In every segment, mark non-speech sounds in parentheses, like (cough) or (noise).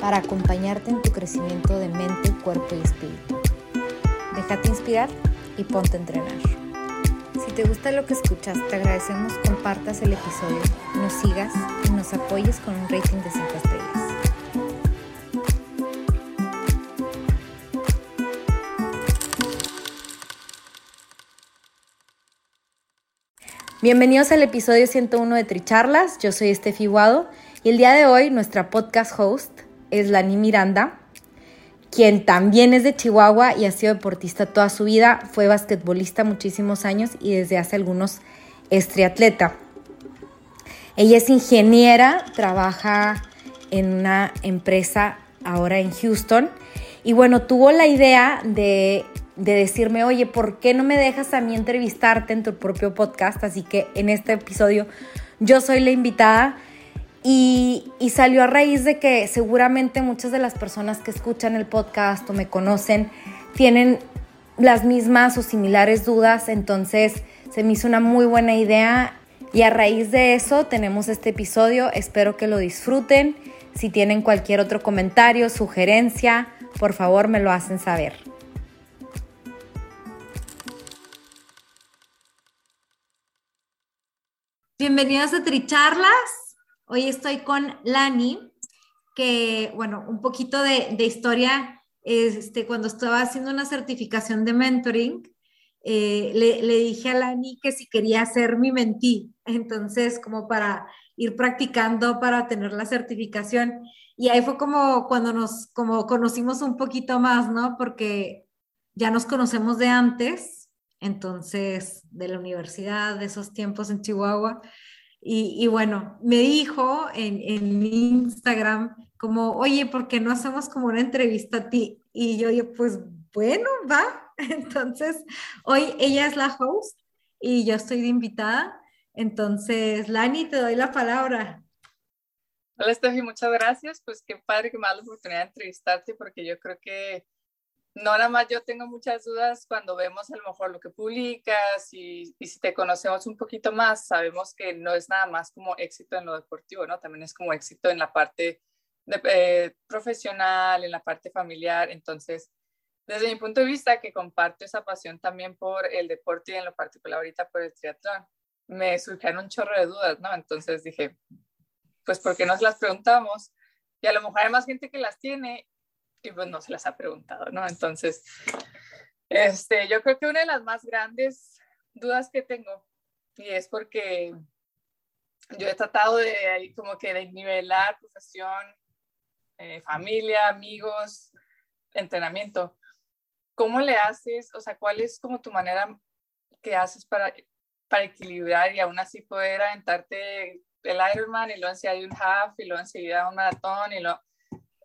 para acompañarte en tu crecimiento de mente, cuerpo y espíritu. Déjate inspirar y ponte a entrenar. Si te gusta lo que escuchas, te agradecemos compartas el episodio, nos sigas y nos apoyes con un rating de 5 estrellas. Bienvenidos al episodio 101 de Tricharlas, yo soy Estefi Guado y el día de hoy nuestra podcast host es Lani Miranda, quien también es de Chihuahua y ha sido deportista toda su vida, fue basquetbolista muchísimos años y desde hace algunos es triatleta. Ella es ingeniera, trabaja en una empresa ahora en Houston y bueno, tuvo la idea de, de, decirme, oye, ¿por qué no me dejas a mí entrevistarte en tu propio podcast? Así que en este episodio yo soy la invitada y, salió a raíz de que seguramente muchas de las personas que escuchan el podcast o me conocen tienen las mismas o similares dudas, entonces se me hizo una muy buena idea y a raíz de eso tenemos este episodio, espero que lo disfruten, si tienen cualquier otro comentario, sugerencia, por favor me lo hacen saber. Bienvenidos a Tricharlas. Hoy estoy con Lani, que, bueno, un poquito de, historia, este, cuando estaba haciendo una certificación de mentoring, eh, le, le, dije a Lani que si quería ser mi mentí, entonces como para ir practicando para tener la certificación. Y ahí fue como cuando nos como conocimos un poquito más, ¿no? Porque ya nos conocemos de antes, entonces de la universidad, de esos tiempos en Chihuahua. Y, bueno, me dijo en, en, Instagram como, oye, ¿por qué no hacemos como una entrevista a ti? Y yo, yo, pues bueno, va. (laughs) Entonces, hoy ella es la host y yo estoy de invitada. Entonces, Lani, te doy la palabra. Hola, Steffi, muchas gracias. Pues qué padre que me da la oportunidad de entrevistarte porque yo creo que no nada más yo tengo muchas dudas cuando vemos a lo mejor lo que publicas y, y, si te conocemos un poquito más, sabemos que no es nada más como éxito en lo deportivo, ¿no? También es como éxito en la parte de, eh, profesional, en la parte familiar. Entonces, desde mi punto de vista, que comparto esa pasión también por el deporte y en lo particular ahorita por el triatlón, me surgieron un chorro de dudas, ¿no? Entonces dije, pues, ¿por qué nos las preguntamos? Y a lo mejor hay más gente que las tiene y pues no se las ha preguntado, ¿no? Entonces, este, yo creo que una de las más grandes dudas que tengo, y es porque yo he tratado de ahí como que de nivelar profesión, eh, familia, amigos, entrenamiento. ¿Cómo le haces? O sea, ¿cuál es como tu manera que haces para, para equilibrar y aún así poder aventarte el Ironman y luego enseguida un half y luego enseguida un maratón y lo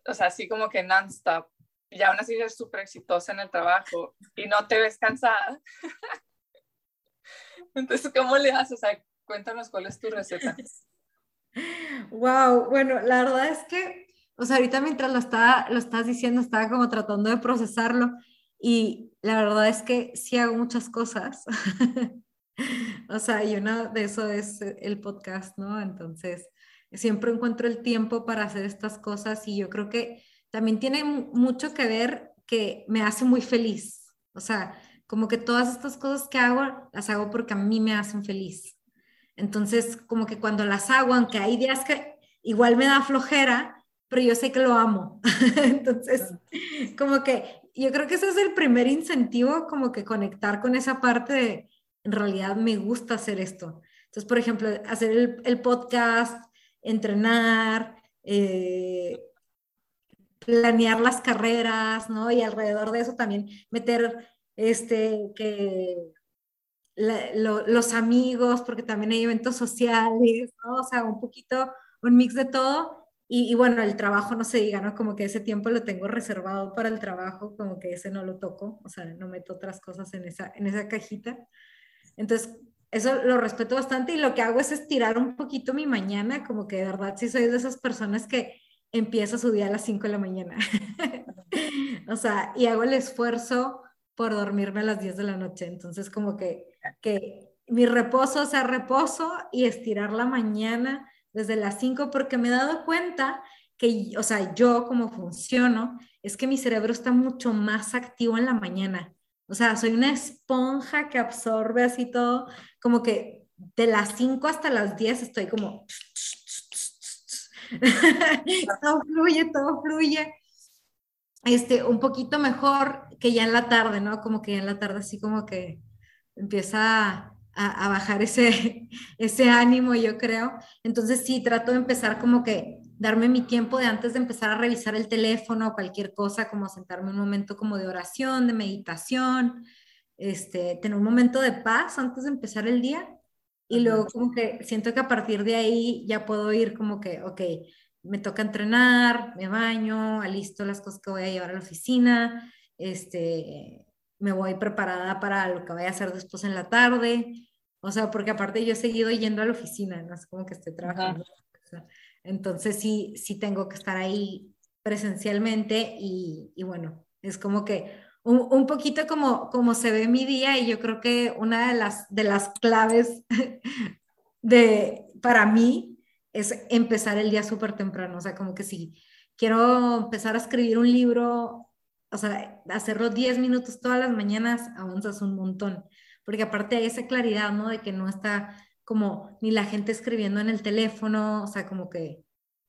o sea, así como que non-stop. Y aún así eres súper exitosa en el trabajo y no te ves cansada. (laughs) Entonces, ¿cómo le haces? O sea, cuéntanos cuál es tu receta. Wow, bueno, la verdad es que, o sea, ahorita mientras lo, estaba, lo estás diciendo, estaba como tratando de procesarlo y la verdad es que sí hago muchas cosas. (laughs) o sea, y una de eso es el podcast, ¿no? Entonces, siempre encuentro el tiempo para hacer estas cosas y yo creo que también tiene mucho que ver que me hace muy feliz. O sea, como que todas estas cosas que hago, las hago porque a mí me hacen feliz. Entonces, como que cuando las hago, aunque hay días que igual me da flojera, pero yo sé que lo amo. (laughs) Entonces, como que yo creo que ese es el primer incentivo, como que conectar con esa parte de, en realidad me gusta hacer esto. Entonces, por ejemplo, hacer el, el podcast, entrenar, eh, planear las carreras, ¿no? Y alrededor de eso también meter este, que los amigos, porque también hay eventos sociales, ¿no? O sea, un poquito, un mix de todo. y, bueno, el trabajo no se diga, ¿no? Como que ese tiempo lo tengo reservado para el trabajo, como que ese no lo toco, o sea, no meto otras cosas en esa, en esa cajita. Entonces, eso lo respeto bastante y lo que hago es estirar un poquito mi mañana, como que de verdad sí soy de esas personas que empieza su día a las 5 de la mañana. (laughs) o sea, y hago el esfuerzo por dormirme a las 10 de la noche. Entonces, como que, que mi reposo sea reposo y estirar la mañana desde las 5 porque me he dado cuenta que, o sea, yo como funciono, es que mi cerebro está mucho más activo en la mañana. O sea, soy una esponja que absorbe así todo, como que de las 5 hasta las 10 estoy como... (laughs) todo fluye, todo fluye. Este, un poquito mejor que ya en la tarde, ¿no? Como que ya en la tarde así como que empieza a, bajar ese, (laughs) ese ánimo, yo creo. Entonces sí, trato de empezar como que darme mi tiempo de antes de empezar a revisar el teléfono o cualquier cosa, como sentarme un momento como de oración, de meditación, este, tener un momento de paz antes de empezar el día. Y luego como que siento que a partir de ahí ya puedo ir como que, ok, me toca entrenar, me baño, alisto las cosas que voy a llevar a la oficina, este, me voy preparada para lo que voy a hacer después en la tarde. O sea, porque aparte yo he seguido yendo a la oficina, no es como que estoy trabajando. Entonces sí, sí tengo que estar ahí presencialmente y, bueno, es como que un, poquito como, como se ve mi día y yo creo que una de las, de las claves (laughs) de, para mí es empezar el día súper temprano, o sea, como que si quiero empezar a escribir un libro o sea, hacerlo 10 minutos todas las mañanas avanzas un montón, porque aparte hay esa claridad, ¿no? De que no está como ni la gente escribiendo en el teléfono, o sea, como que,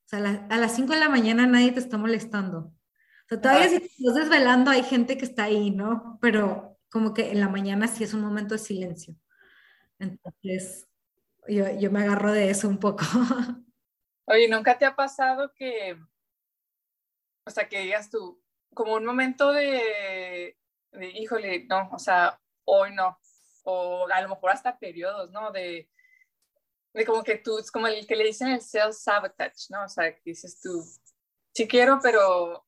o sea, a las 5 de la mañana nadie te está molestando. O sea, todavía si te estás desvelando hay gente que está ahí, ¿no? Pero como que en la mañana sí es un momento de silencio. Entonces, yo, yo me agarro de eso un poco. (laughs) Oye, ¿nunca te ha pasado que, o sea, que digas tú, como un momento de, de, híjole, no, o sea, hoy no, o a lo mejor hasta periodos, ¿no? De, de como que tú, es como el que le dicen el self-sabotage, ¿no? O sea, que dices tú, sí quiero, pero,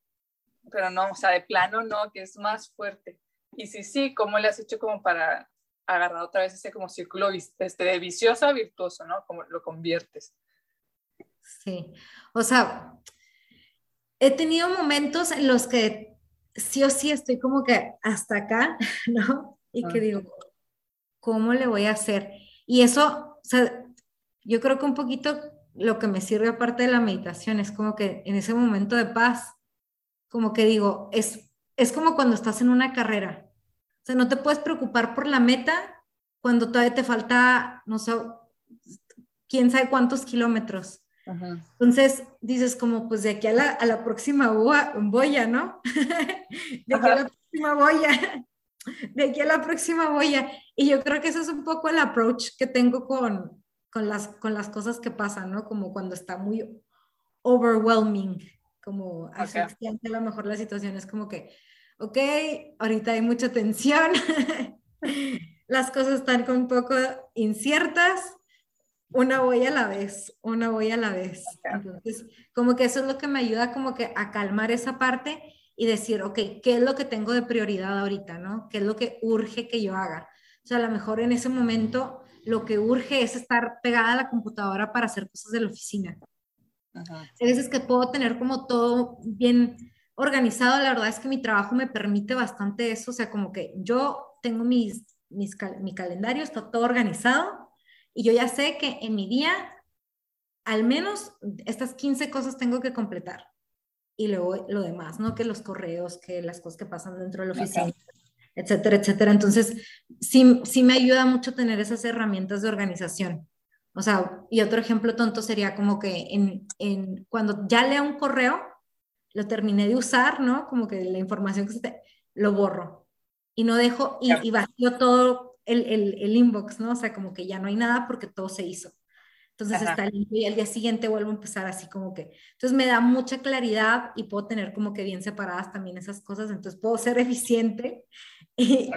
pero no, o sea, de plano no, que es más fuerte. Y sí, sí, ¿cómo le has hecho como para agarrar otra vez ese como círculo este, de vicioso a virtuoso, ¿no? Como lo conviertes. Sí, o sea, he tenido momentos en los que sí o sí estoy como que hasta acá, (laughs) ¿no? Y que digo, ¿cómo le voy a hacer? Y eso, o sea, yo creo que un poquito lo que me sirve aparte de la meditación es como que en ese momento de paz, como que digo, es, es como cuando estás en una carrera. O sea, no te puedes preocupar por la meta cuando todavía te falta, no sé, quién sabe cuántos kilómetros. Entonces dices como, pues de aquí a la, a la próxima boya, ¿no? (laughs) de aquí a la próxima boya, de aquí a la próxima boya. Y yo creo que eso es un poco el approach que tengo con, con, las, con las cosas que pasan, ¿no? Como cuando está muy overwhelming, como asfixiante a lo mejor la situación es como que, ok, ahorita hay mucha tensión, (laughs) las cosas están un poco inciertas, una voy a la vez, una voy a la vez. Entonces, como que eso es lo que me ayuda como que a calmar esa parte y decir, ok, ¿qué es lo que tengo de prioridad ahorita, no? ¿Qué es lo que urge que yo haga? O sea, a lo mejor en ese momento lo que urge es estar pegada a la computadora para hacer cosas de la oficina. Ajá. Hay veces que puedo tener como todo bien organizado, la verdad es que mi trabajo me permite bastante eso, o sea, como que yo tengo mis, mis mi calendario, está todo organizado, y yo ya sé que en mi día, al menos estas 15 cosas tengo que completar. Y luego lo demás, ¿no? Que los correos, que las cosas que pasan dentro de la oficina, etcétera, etcétera. Entonces, sí, sí me ayuda mucho tener esas herramientas de organización. O sea, y otro ejemplo tonto sería como que en, en, cuando ya leo un correo, lo terminé de usar, ¿no? Como que la información que se te, lo borro y no dejo y, y vacío todo el, el, el, inbox, ¿no? O sea, como que ya no hay nada porque todo se hizo. Entonces está limpio y al día siguiente vuelvo a empezar así como que. Entonces me da mucha claridad y puedo tener como que bien separadas también esas cosas. Entonces puedo ser eficiente y,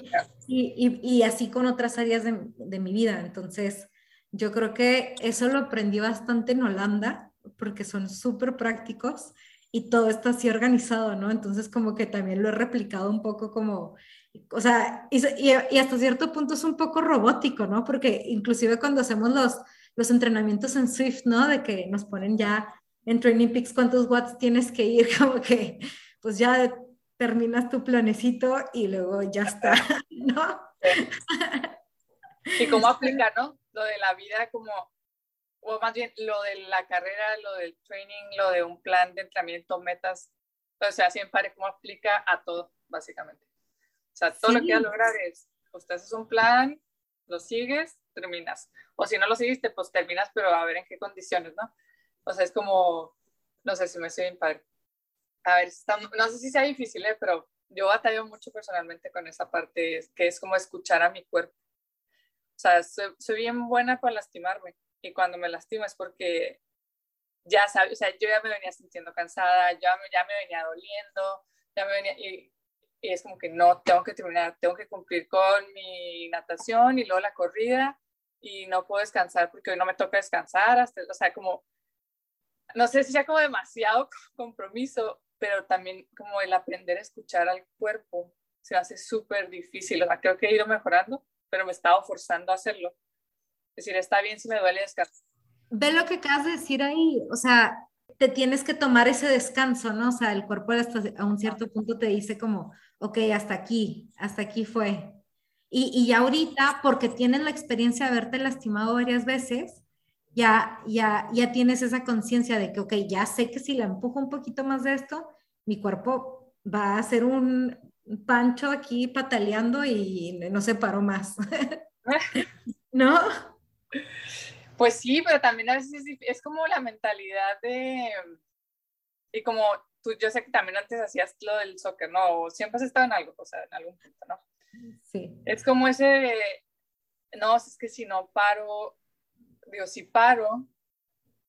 y, y, así con otras áreas de, de, mi vida. Entonces yo creo que eso lo aprendí bastante en Holanda. porque son súper prácticos y todo está así organizado, ¿no? Entonces como que también lo he replicado un poco como, o sea, y, y, hasta cierto punto es un poco robótico, ¿no? Porque inclusive cuando hacemos los, los entrenamientos en Swift, ¿no? De que nos ponen ya en Training Peaks cuántos watts tienes que ir, (laughs) como que pues ya terminas tu planecito y luego ya está, (laughs) ¿no? Y cómo aplica, ¿no? Lo de la vida como, o más bien lo de la carrera, lo del training, lo de un plan de entrenamiento, metas, o sea, siempre cómo aplica a todo, básicamente. O sea, todo lo que quieras lograr es, pues te haces un plan, lo sigues, terminas. O si no lo seguiste, pues terminas, pero a ver en qué condiciones, ¿no? O sea, es como, no sé si me estoy bien padre. A ver, no sé si sea difícil, ¿eh? pero yo batallo mucho personalmente con esa parte, que es como escuchar a mi cuerpo. O sea, soy, bien buena para lastimarme y cuando me lastimo es porque ya sabes, o sea, yo ya me venía sintiendo cansada, ya me, ya me venía doliendo, ya me venía, y, y es como que no, tengo que terminar, tengo que cumplir con mi natación y luego la corrida y no puedo descansar porque hoy no me toca descansar, hasta, o sea, como, no sé si sea como demasiado (laughs) compromiso, pero también como el aprender a escuchar al cuerpo se hace súper difícil, o sea, creo que he ido mejorando, pero me he estado forzando a hacerlo. Es decir, está bien si me duele descansar. Ve lo que acabas de decir ahí, o sea, te tienes que tomar ese descanso, ¿no? O sea, el cuerpo hasta a un cierto punto te dice como, ok, hasta aquí, hasta aquí fue. Y, y ahorita, porque tienes la experiencia de haberte lastimado varias veces, ya, ya, ya tienes esa conciencia de que, ok, ya sé que si la empujo un poquito más de esto, mi cuerpo va a hacer un pancho aquí pataleando y no se paró más. (laughs) ¿No? Pues sí, pero también a veces es, como la mentalidad de, y como tú, yo sé que también antes hacías lo del soccer, ¿no? siempre has estado en algo, o sea, en algún punto, ¿no? Sí. Es como ese, no, es que si no paro, digo, si paro,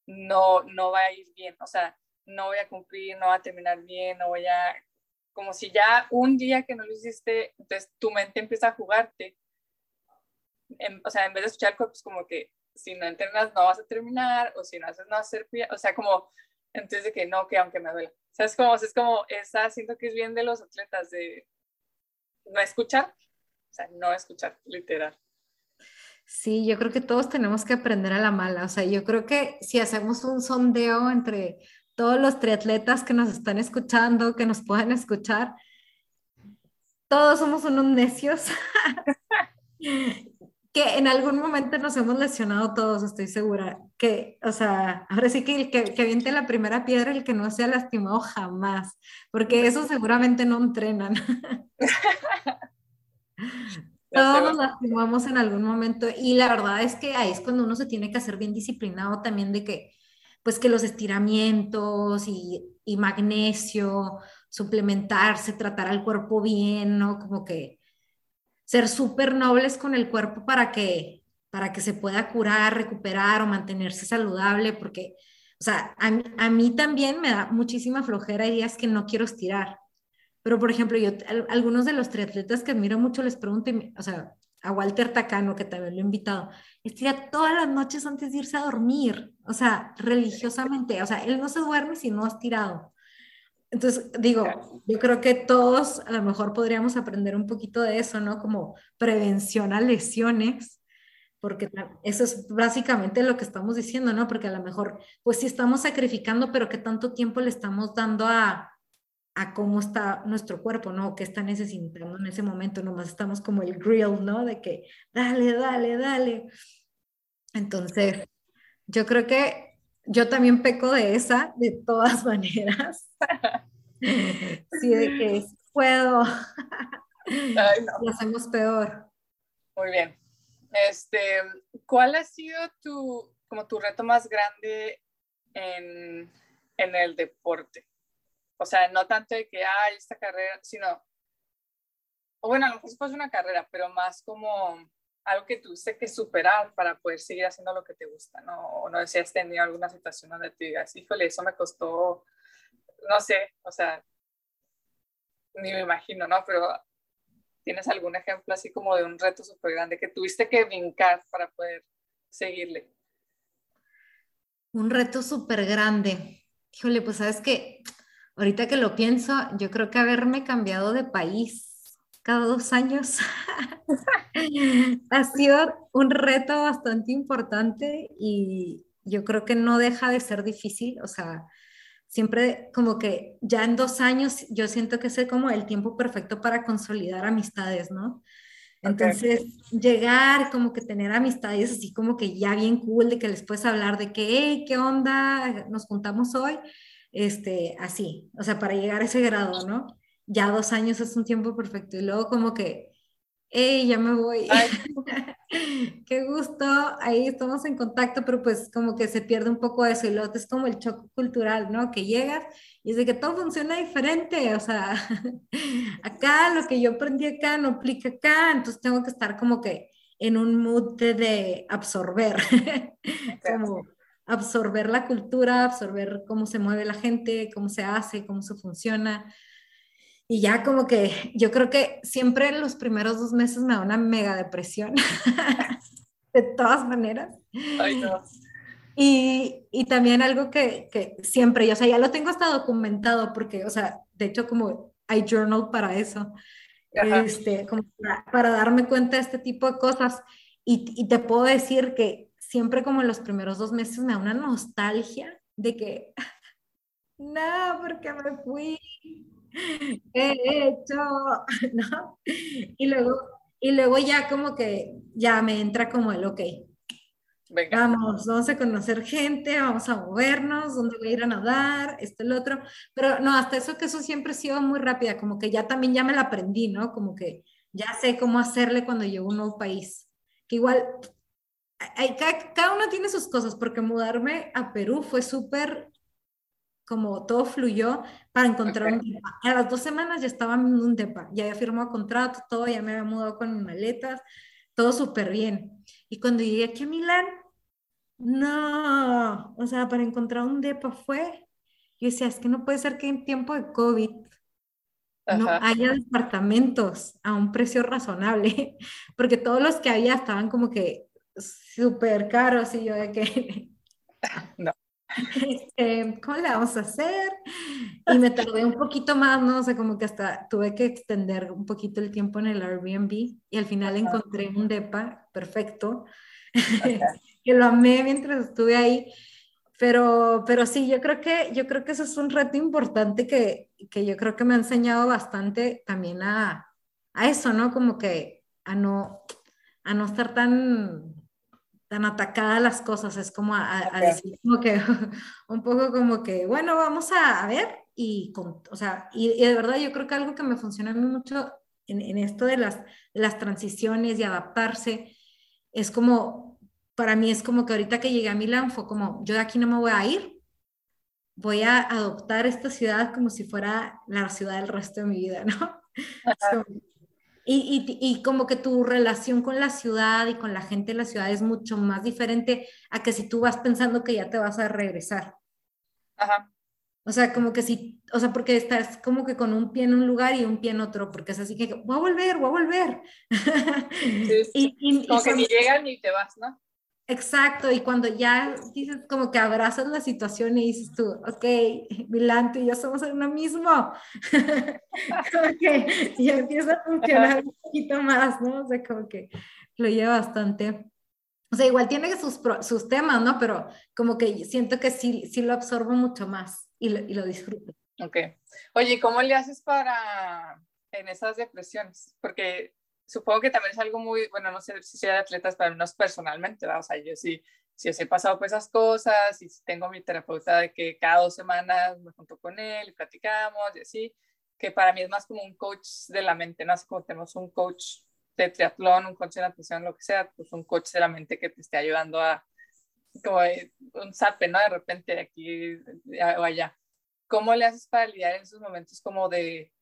no, no va a ir bien, o sea, no voy a cumplir, no va a terminar bien, no voy a, como si ya un día que no lo hiciste, entonces tu mente empieza a jugarte. o sea, en vez de escuchar pues como que si no entrenas no vas a terminar, o si no haces no vas a hacer, o sea, como, entonces de que no, que aunque me duela. O sea, es como, es como, esa, siento que es bien de los atletas, de no escuchar, o sea, no escuchar, literal. Sí, yo creo que todos tenemos que aprender a la mala. O sea, yo creo que si hacemos un sondeo entre todos los triatletas que nos están escuchando, que nos puedan escuchar, todos somos unos necios (laughs) que en algún momento nos hemos lesionado todos, estoy segura. Que, o sea, ahora sí que el que, que viente la primera piedra, el que no se ha lastimado jamás, porque eso seguramente no entrenan. (laughs) Todos nos lastimamos en algún momento y la verdad es que ahí es cuando uno se tiene que hacer bien disciplinado también de que, pues que los estiramientos y, y magnesio, suplementarse, tratar al cuerpo bien, ¿no? Como que ser súper nobles con el cuerpo para que, para que se pueda curar, recuperar o mantenerse saludable, porque, o sea, a, mí también me da muchísima flojera y días que no quiero estirar. Pero, por ejemplo, yo, algunos de los triatletas que admiro mucho les pregunto, o sea, a Walter Tacano, que también lo he invitado, estira todas las noches antes de irse a dormir, o sea, religiosamente, o sea, él no se duerme si no ha estirado. Entonces, digo, yo creo que todos a lo mejor podríamos aprender un poquito de eso, ¿no? Como prevención a lesiones, porque eso es básicamente lo que estamos diciendo, ¿no? Porque a lo mejor, pues sí estamos sacrificando, pero ¿qué tanto tiempo le estamos dando a, a cómo está nuestro cuerpo, ¿no? ¿Qué está necesitando en ese momento? Nomás estamos como el grill, ¿no? De que, dale, dale, dale. Entonces, yo creo que yo también peco de esa, de todas (laughs) maneras. sí, de que puedo. Lo hacemos peor. Muy bien. Este, ¿cuál ha sido tu, como tu reto más grande en, en el deporte? O sea, no tanto de que, hay esta carrera, sino, o bueno, a lo mejor fue una carrera, pero más como algo que tuviste que superar para poder seguir haciendo lo que te gusta, ¿no? O no sé has tenido alguna situación donde te digas, híjole, eso me costó, no sé, o sea, ni me imagino, ¿no? Pero ¿tienes algún ejemplo así como de un reto súper grande que tuviste que brincar para poder seguirle? Un reto súper grande. Híjole, pues sabes que ahorita que lo pienso, yo creo que haberme cambiado de país cada dos años (laughs) ha sido un reto bastante importante y yo creo que no deja de ser difícil. O sea, siempre como que ya en dos años yo siento que es como el tiempo perfecto para consolidar amistades, ¿no? Entonces, llegar, como que tener amistades así como que ya bien cool, de que les puedes hablar de que, hey, ¿qué onda? Nos juntamos hoy, este, así, o sea, para llegar a ese grado, ¿no? Ya dos años es un tiempo perfecto. Y luego como que hey, ya me voy. (laughs) Qué gusto, ahí estamos en contacto, pero pues como que se pierde un poco eso y luego es como el choque cultural, ¿no? Que llegas y es de que todo funciona diferente, o sea, (laughs) acá lo que yo aprendí acá no aplica acá, entonces tengo que estar como que en un mood de, absorber, (laughs) como absorber la cultura, absorber cómo se mueve la gente, cómo se hace, cómo se funciona. Y ya como que yo creo que siempre en los primeros dos meses me da una mega depresión, (laughs) de todas maneras. Ay, no. Y, y, también algo que, que siempre, o sea, ya lo tengo hasta documentado porque, o sea, de hecho como hay journal para eso, este, como para, para, darme cuenta de este tipo de cosas. Y, y, te puedo decir que siempre como en los primeros dos meses me da una nostalgia de que, (laughs) no, porque me fui, he hecho, (laughs) ¿no? Y luego, y luego ya como que ya me entra como el, ok, vamos, vamos a conocer gente, vamos a movernos, dónde voy a ir a nadar, esto, el otro, pero no, hasta eso que eso siempre ha sido muy rápida, como que ya también ya me la aprendí, ¿no? Como que ya sé cómo hacerle cuando llego a un nuevo país, que igual hay, cada, cada, uno tiene sus cosas, porque mudarme a Perú fue súper como todo fluyó para encontrar un depa. A las dos semanas ya estaba en un depa, ya había firmado contrato, todo, ya me había mudado con mis maletas, todo súper bien. Y cuando llegué aquí a Milán, no, o sea, para encontrar un depa fue, yo decía, es que no puede ser que en tiempo de COVID no haya departamentos a un precio razonable, (laughs) porque todos los que había estaban como que súper caros y yo de que... (laughs) No. Este, ¿cómo le vamos a hacer? Y me tardé un poquito más, ¿no? O sea, como que hasta tuve que extender un poquito el tiempo en el Airbnb y al final encontré un DEPA perfecto, (laughs) que lo amé mientras estuve ahí. Pero, pero sí, yo creo que, yo creo que eso es un reto importante que, que yo creo que me ha enseñado bastante también a, a eso, ¿no? Como que a no, a no estar tan tan atacada las cosas, es como a, decir como que (laughs) un poco como que, bueno, vamos a, ver y, con, o sea, y, de verdad yo creo que algo que me funciona a mí mucho en, en esto de las, las transiciones y adaptarse, es como, para mí es como que ahorita que llegué a Milán fue como, yo de aquí no me voy a ir, voy a adoptar esta ciudad como si fuera la ciudad del resto de mi vida, ¿no? (laughs) Y, y, y, como que tu relación con la ciudad y con la gente de la ciudad es mucho más diferente a que si tú vas pensando que ya te vas a regresar. Ajá. O sea, como que si, o sea, porque estás como que con un pie en un lugar y un pie en otro, porque es así que voy a volver, voy a volver. Sí, (laughs) y, como que ni llegan ni te vas, ¿no? Exacto, y cuando ya dices como que abrazas la situación y dices tú, ok, Milán, tú y yo somos uno mismo, (laughs) como que ya empieza a funcionar un poquito más, ¿no? O sea, como que lo lleva bastante. O sea, igual tiene sus, sus temas, ¿no? Pero como que siento que sí, sí lo absorbo mucho más y lo, y lo disfruto. Ok. Oye, ¿cómo le haces para en esas depresiones? Porque supongo que también es algo muy, bueno, no sé si soy de atletas, pero no es personalmente, ¿verdad? o sea, yo sí, si os he pasado por esas cosas y tengo mi terapeuta de que cada dos semanas me junto con él y platicamos y así, que para mí es más como un coach de la mente, ¿no? Así como tenemos un coach de triatlón, un coach de natación, lo que sea, pues un coach de la mente que te esté ayudando a, como un sape, ¿no? De repente de aquí o allá. ¿Cómo le haces para lidiar en esos momentos como de,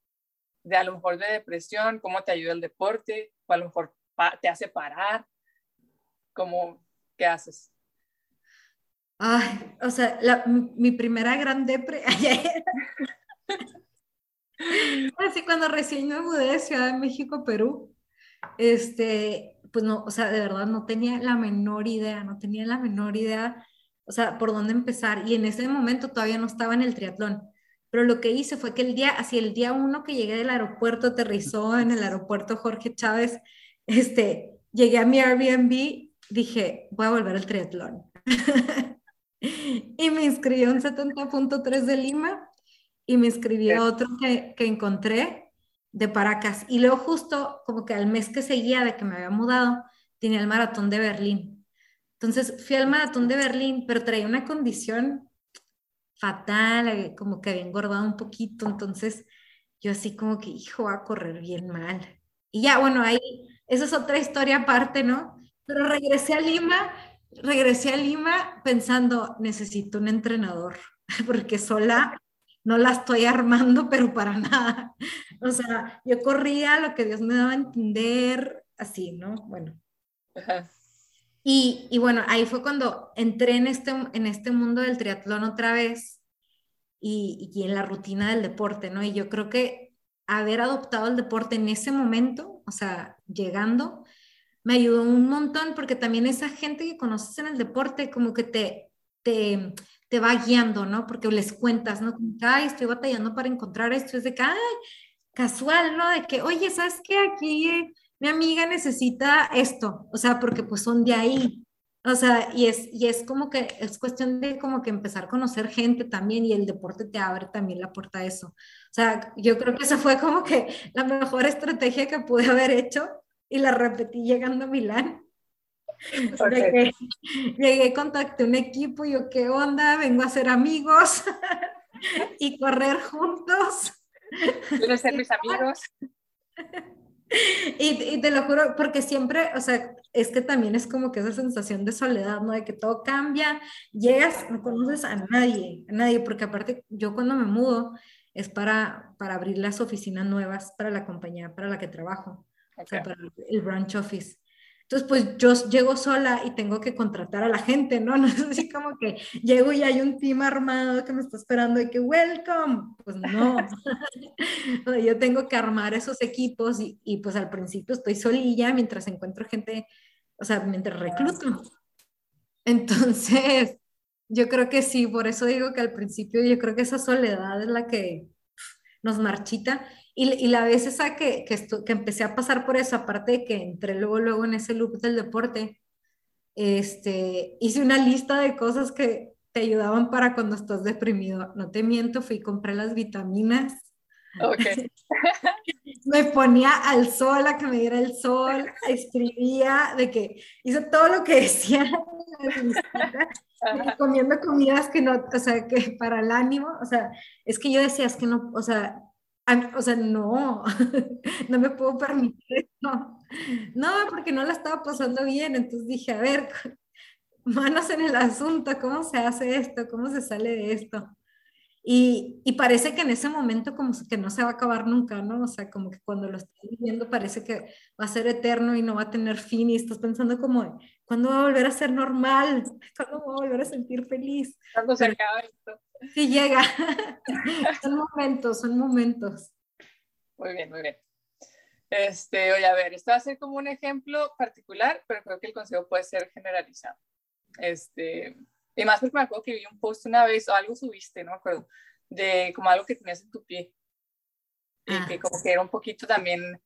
de a lo mejor de depresión, cómo te ayuda el deporte, o a lo mejor te hace parar, cómo, ¿qué haces? Ay, o sea, mi, primera gran depre, (laughs) así cuando recién me mudé de Ciudad de México, Perú, este, pues no, o sea, de verdad no tenía la menor idea, no tenía la menor idea o sea, por dónde empezar. Y en ese momento todavía no estaba en el triatlón. Pero lo que hice fue que el día, así el día uno que llegué del aeropuerto, aterrizó en el aeropuerto Jorge Chávez, este, llegué a mi Airbnb, dije, voy a volver al triatlón. (laughs) y me inscribí a un 70.3 de Lima y me inscribí a otro que, que encontré de Paracas. Y luego justo como que al mes que seguía de que me había mudado, tenía el maratón de Berlín. Entonces fui al maratón de Berlín, pero traía una condición fatal, eh, como que había engordado un poquito, entonces yo así como que, hijo, va a correr bien mal. Y ya, bueno, ahí, esa es otra historia aparte, ¿no? Pero regresé a Lima, regresé a Lima pensando, necesito un entrenador, (laughs) porque sola no la estoy armando, pero para nada. (laughs) O sea, yo corría lo que Dios me daba a entender, así, ¿no? Bueno. Y, y, bueno, ahí fue cuando entré en este, en este mundo del triatlón otra vez y, y, en la rutina del deporte, ¿no? Y yo creo que haber adoptado el deporte en ese momento, o sea, llegando, me ayudó un montón porque también esa gente que conoces en el deporte como que te, te, te va guiando, ¿no? Porque les cuentas, ¿no? Como ay, estoy batallando para encontrar esto, es de que, ay, casual, ¿no? De que, oye, ¿sabes qué? Aquí mi amiga necesita esto, o sea, porque pues son de ahí. O sea, y es, y es como que es cuestión de como que empezar a conocer gente también y el deporte te abre también la puerta a eso. O sea, yo creo que esa fue como que la mejor estrategia que pude haber hecho y la repetí llegando a Milán. Okay. Llegué, contacté un equipo yo, ¿qué onda? Vengo a ser amigos (laughs) y correr juntos. Quiero ser mis amigos. (laughs) (laughs) Y, te lo juro, porque siempre, o sea, es que también es como que esa sensación de soledad, ¿no? De que todo cambia, llegas, no conoces a nadie, a nadie, porque aparte yo cuando me mudo es para, para abrir las oficinas nuevas para la compañía para la que trabajo, o sea, para el branch office. Entonces, pues yo llego sola y tengo que contratar a la gente, ¿no? (laughs) No es así como que llego y hay un team armado que me está esperando y que welcome. Pues no. (laughs) yo tengo que armar esos equipos y, y, pues al principio estoy solilla mientras encuentro gente, o sea, mientras recluto. Entonces, yo creo que sí, por eso digo que al principio yo creo que esa soledad es la que nos marchita y, la vez esa que, que, que, empecé a pasar por eso, aparte de que entré luego, luego en ese loop del deporte, este, hice una lista de cosas que te ayudaban para cuando estás deprimido. No te miento, fui y compré las vitaminas. Okay. (laughs) me ponía al sol a que me diera el sol, escribía de que hice todo lo que decía, comiendo comidas que no, o sea, que para el ánimo, o sea, es que yo decía, es que no, o sea, o sea, no, (laughs) no me puedo permitir esto. No, porque no la estaba pasando bien. Entonces dije, a ver, (laughs) manos en el asunto, ¿cómo se hace esto? ¿Cómo se sale de esto? Y, y, parece que en ese momento como que no se va a acabar nunca, ¿no? O sea, como que cuando lo estás viviendo parece que va a ser eterno y no va a tener fin y estás pensando como, ¿cuándo va a volver a ser normal? (laughs) ¿Cuándo voy a volver a sentir feliz? ¿Cuándo se acaba esto? Sí llega. (laughs) son momentos, son momentos. Muy bien, muy bien. Este, oye, a ver, esto va a ser como un ejemplo particular, pero creo que el consejo puede ser generalizado. Este, y más porque me acuerdo que vi un post una vez o algo subiste, no me acuerdo, de como algo que tenías en tu pie. Y que ah. como que era un poquito también,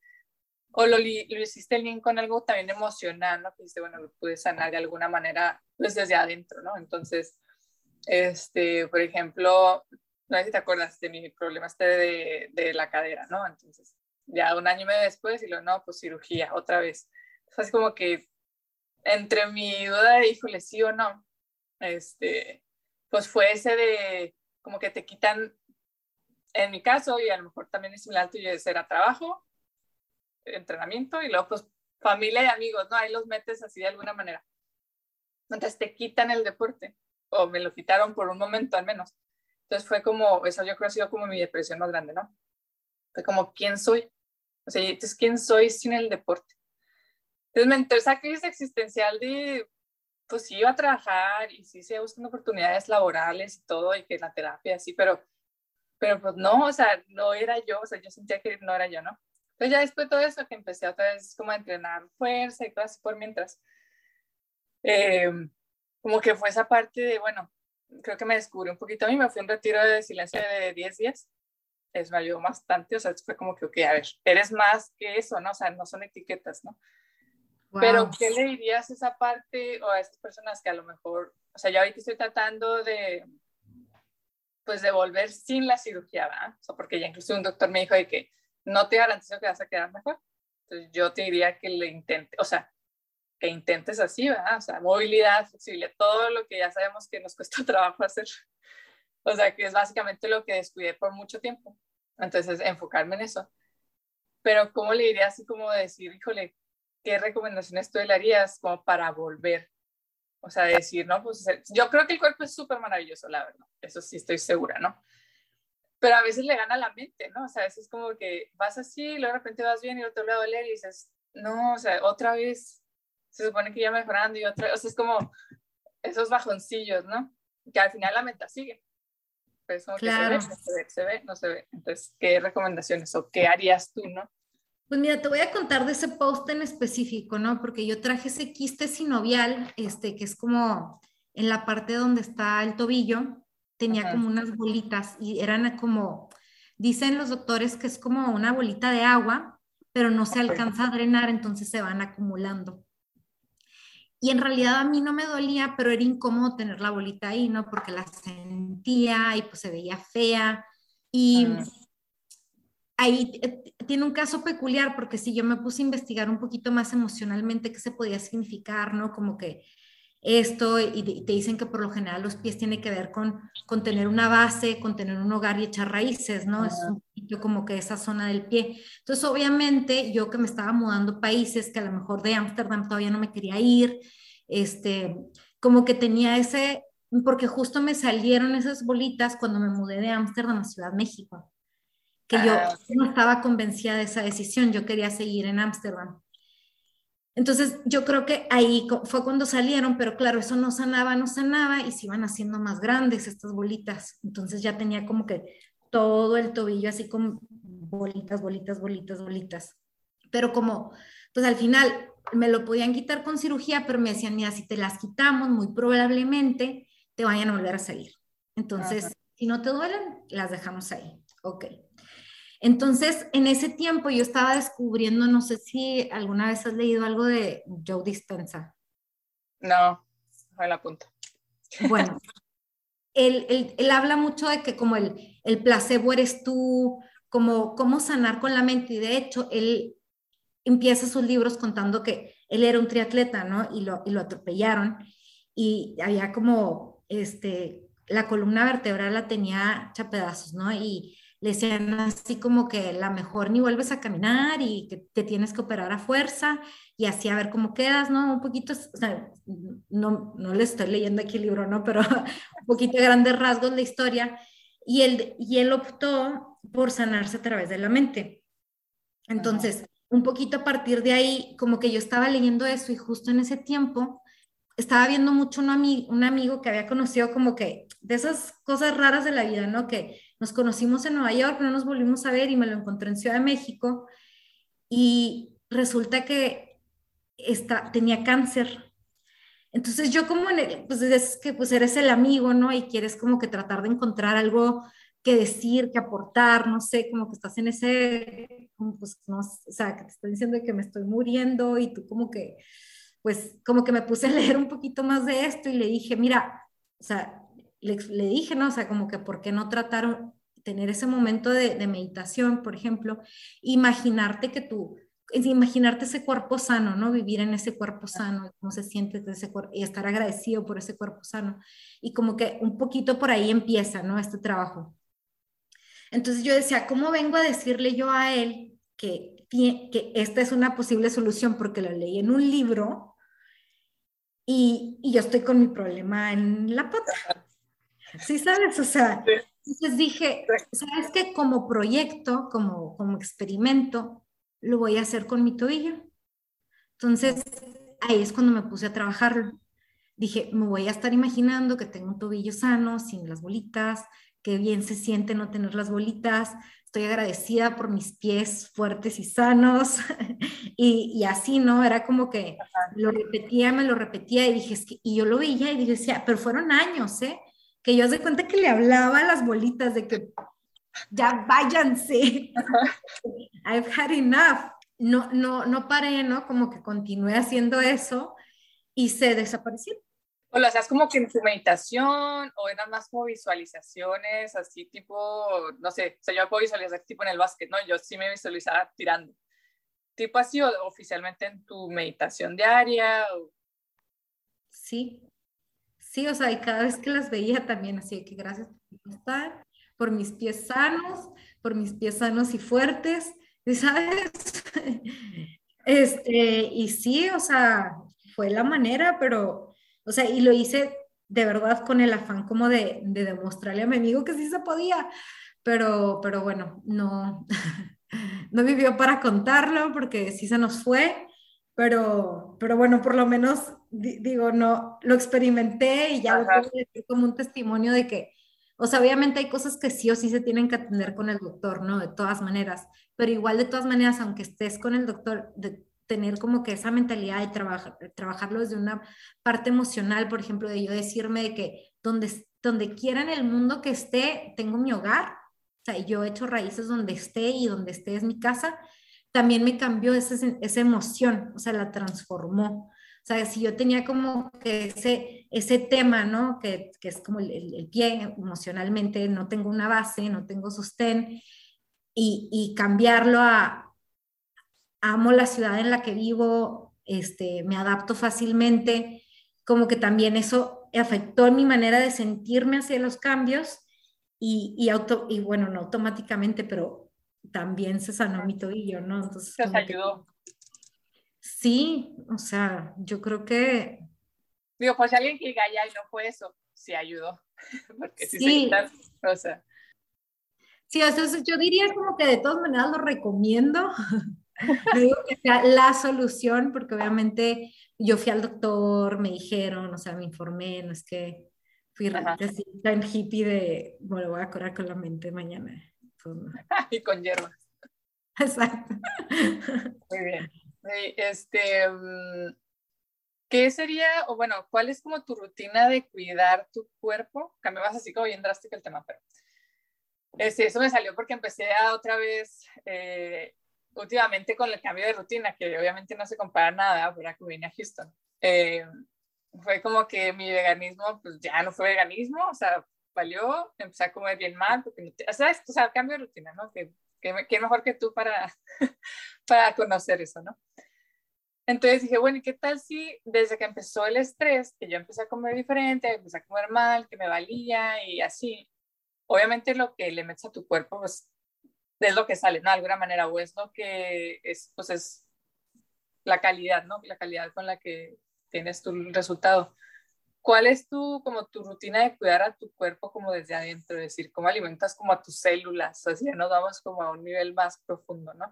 o lo, lo hiciste el link con algo también emocional, ¿no? Que dijiste, bueno, lo pude sanar de alguna manera pues, desde adentro, ¿no? Entonces, este, por ejemplo, no sé si te acuerdas de mi problema este de, de la cadera, ¿no? Entonces, ya un año y medio después, y lo no, pues cirugía, otra vez. Entonces, como que entre mi duda de, híjole, sí o no, este, pues fue ese de, como que te quitan, en mi caso, y a lo mejor también es similar tuyo, de ser a trabajo, entrenamiento, y luego, pues, familia y amigos, ¿no? Ahí los metes así de alguna manera. Entonces, te quitan el deporte o me lo quitaron por un momento al menos. Entonces fue como, eso yo creo que ha sido como mi depresión más grande, ¿no? Fue como, ¿quién soy? O sea, entonces, ¿quién soy sin el deporte? Entonces me entró esa crisis existencial de, pues sí iba a trabajar y sí se buscando oportunidades laborales y todo, y que la terapia, así, pero, pero pues no, o sea, no era yo, o sea, yo sentía que no era yo, ¿no? Entonces ya después de todo eso que empecé otra vez como a entrenar fuerza y cosas por mientras, eh, como que fue esa parte de, bueno, creo que me descubrí un poquito a mí, me fui a un retiro de silencio de 10 días, eso me ayudó bastante, o sea, fue como que, ok, a ver, eres más que eso, ¿no? O sea, no son etiquetas, ¿no? Pero, ¿qué le dirías a esa parte o a esas personas que a lo mejor, o sea, yo ahorita estoy tratando de, pues, de volver sin la cirugía, ¿verdad? O sea, porque ya incluso un doctor me dijo de que no te garantizo que vas a quedar mejor. Entonces, yo te diría que le intente, o sea, que intentes así, ¿verdad? O sea, movilidad, flexibilidad, todo lo que ya sabemos que nos cuesta (laughs) trabajo hacer. O sea, que es básicamente lo que descuidé por mucho tiempo. Entonces, enfocarme en eso. Pero, ¿cómo le diría así como decir, híjole, qué recomendaciones tú le harías como para volver? O sea, decir, no, pues yo creo que el cuerpo es súper maravilloso, la verdad. Eso sí estoy segura, ¿no? Pero a veces le gana la mente, ¿no? O sea, a veces como que vas así, y luego de repente vas bien y otro lado doler y dices, no, o sea, otra vez se supone que ya mejorando y otra, o sea, es como esos bajoncillos, ¿no? Que al final la meta sigue. Pero es como claro. que se ve, no se ve, se ve, no se ve. Entonces, ¿qué recomendaciones o qué harías tú, no? Pues mira, te voy a contar de ese post en específico, ¿no? Porque yo traje ese quiste sinovial, este, que es como en la parte donde está el tobillo, tenía como unas bolitas y eran como, dicen los doctores que es como una bolita de agua, pero no se alcanza a drenar, entonces se van acumulando. Y en realidad a mí no me dolía, pero era incómodo tener la bolita ahí, ¿no? Porque la sentía y pues se veía fea. Y ah. ahí tiene un caso peculiar porque si yo me puse a investigar un poquito más emocionalmente qué se podía significar, ¿no? Como que esto y te dicen que por lo general los pies tienen que ver con, con tener una base, con tener un hogar y echar raíces, ¿no? Es un poquito como que esa zona del pie. Entonces, obviamente, yo que me estaba mudando países, que a lo mejor de Ámsterdam todavía no me quería ir, este, como que tenía ese, porque justo me salieron esas bolitas cuando me mudé de Ámsterdam a Ciudad México, que yo ah, no estaba convencida de esa decisión, yo quería seguir en Ámsterdam. Entonces, yo creo que ahí fue cuando salieron, pero claro, eso no sanaba, no sanaba y se iban haciendo más grandes estas bolitas. Entonces ya tenía como que todo el tobillo así como bolitas, bolitas, bolitas, bolitas. Pero como, pues al final me lo podían quitar con cirugía, pero me decían, mira, si te las quitamos, muy probablemente te vayan a volver a salir. Entonces, si no te duelen, las dejamos ahí. Ok. Entonces, en ese tiempo yo estaba descubriendo, no sé si alguna vez has leído algo de Joe Dispensa. No, a la punta. Bueno, (laughs) él, habla mucho de que como el, el placebo eres tú, como cómo sanar con la mente. Y de hecho, él empieza sus libros contando que él era un triatleta, ¿no? Y lo, y lo atropellaron. Y había como, este, la columna vertebral la tenía hecha pedazos, ¿no? Y le decían así como que la mejor ni vuelves a caminar y que te tienes que operar a fuerza y así a ver cómo quedas, ¿no? Un poquito, o sea, no, no le estoy leyendo aquí el libro, ¿no? Pero (laughs) un poquito de grandes rasgos la historia. Y él, y él optó por sanarse a través de la mente. Entonces, un poquito a partir de ahí, como que yo estaba leyendo eso y justo en ese tiempo estaba viendo mucho un, amigo, un amigo que había conocido como que de esas cosas raras de la vida, ¿no? Que nos conocimos en Nueva York, no nos volvimos a ver y me lo encontré en Ciudad de México y resulta que está, tenía cáncer. Entonces yo como, pues es que pues eres el amigo, ¿no? Y quieres como que tratar de encontrar algo que decir, que aportar, no sé, como que estás en ese, pues no, o sea, que te estoy diciendo que me estoy muriendo y tú como que, pues como que me puse a (laughs) leer un poquito más de esto y le dije, mira, o sea, le, dije, ¿no? O sea, como que por qué no tratar, tener ese momento de, meditación, por ejemplo, imaginarte que tú, imaginarte ese cuerpo sano, ¿no? Vivir en ese cuerpo sano, cómo se siente de ese cuerpo y estar agradecido por ese cuerpo sano. Y como que un poquito por ahí empieza, ¿no? Este trabajo. Entonces yo decía, ¿cómo vengo a decirle yo a él que, que esta es una posible solución porque lo leí en un libro y, y yo estoy con mi problema en la pata? Sí, sabes, o sea, entonces dije, ¿sabes qué? Como proyecto, como, como experimento, lo voy a hacer con mi tobillo. Entonces, ahí es cuando me puse a trabajarlo. Dije, me voy a estar imaginando que tengo un tobillo sano, sin las bolitas, qué bien se siente no tener las bolitas, estoy agradecida por mis pies fuertes y sanos, (laughs) y, así, ¿no? Era como que lo repetía, me lo repetía, y dije, es que, y yo lo veía y decía, pero fueron años, ¿eh? Que yo de cuenta que le hablaba a las bolitas de que ya váyanse, I've had enough. No, no, no paré, ¿no? Como que continué haciendo eso y se desapareció. ¿O lo hacías como que en tu meditación o eran más como visualizaciones, así tipo, no sé, o sea, yo puedo visualizar tipo en el básquet, ¿no? Yo sí me visualizaba tirando. ¿Tipo así o oficialmente en tu meditación diaria? Sí, sí, o sea, y cada vez que las veía también, así que gracias por estar, por mis pies sanos, por mis pies sanos y fuertes, ¿sabes? (laughs) Este, y sí, o sea, fue la manera, pero o sea, y lo hice de verdad con el afán como de, de demostrarle a mi amigo que sí se podía, pero, pero bueno, no, (laughs) no vivió para contarlo porque sí se nos fue, pero, pero bueno, por lo menos digo, no, lo experimenté y ya lo puedo decir como un testimonio de que, o sea, obviamente hay cosas que sí o sí se tienen que atender con el doctor, ¿no? De todas maneras, pero igual de todas maneras, aunque estés con el doctor, de, tener como que esa mentalidad de trabajar, trabajarlo desde una parte emocional, por ejemplo, de yo decirme de que donde, donde quiera en el mundo que esté, tengo mi hogar, o sea, yo he hecho raíces donde esté y donde esté es mi casa, también me cambió esa, esa emoción, o sea, la transformó. O sea, si yo tenía como que ese, ese tema, ¿no? Que, que es como el, el, pie emocionalmente, no tengo una base, no tengo sostén, y, y cambiarlo a, amo la ciudad en la que vivo, este, me adapto fácilmente, como que también eso afectó mi manera de sentirme hacia los cambios y, y, auto, y bueno, no automáticamente, pero también se sanó mi tobillo, ¿no? Entonces, ¿Se ayudó? Sí, o sea, yo creo que... Digo, pues alguien que diga, ya, y no fue eso, sí ayudó. (laughs) Porque si sí. se o sea... Sí, entonces yo diría como que de todas maneras lo recomiendo. (laughs) Digo que sea la solución, porque obviamente yo fui al doctor, me dijeron, o sea, me informé, no es que fui así tan hippie de, bueno, voy a curar con la mente mañana. (laughs) y con hierba. Exacto. Muy bien. Este, mm, ¿qué sería, o bueno, cuál es como tu rutina de cuidar tu cuerpo? Cambiabas así como bien drástico el tema, pero este, eso me salió porque empecé a otra vez eh, últimamente con el cambio de rutina, que obviamente no se compara nada, para que vine a Houston, eh, fue como que mi veganismo, pues ya no fue veganismo, o sea, valió, empecé a comer bien mal, porque, o, sea, o sea, cambio de rutina, ¿no? Que, que, mejor que tú para, (laughs) para conocer eso, ¿no? Entonces dije, bueno, ¿y qué tal si desde que empezó el estrés, que yo empecé a comer diferente, empecé a comer mal, que me valía y así, obviamente lo que le metes a tu cuerpo, pues es lo que sale, ¿no? De alguna manera, o es lo que es, pues es la calidad, ¿no? La calidad con la que tienes tu resultado. ¿Cuál es tu, como tu rutina de cuidar a tu cuerpo como desde adentro? Es decir, ¿cómo alimentas como a tus células? Así ya nos vamos como a un nivel más profundo, ¿no?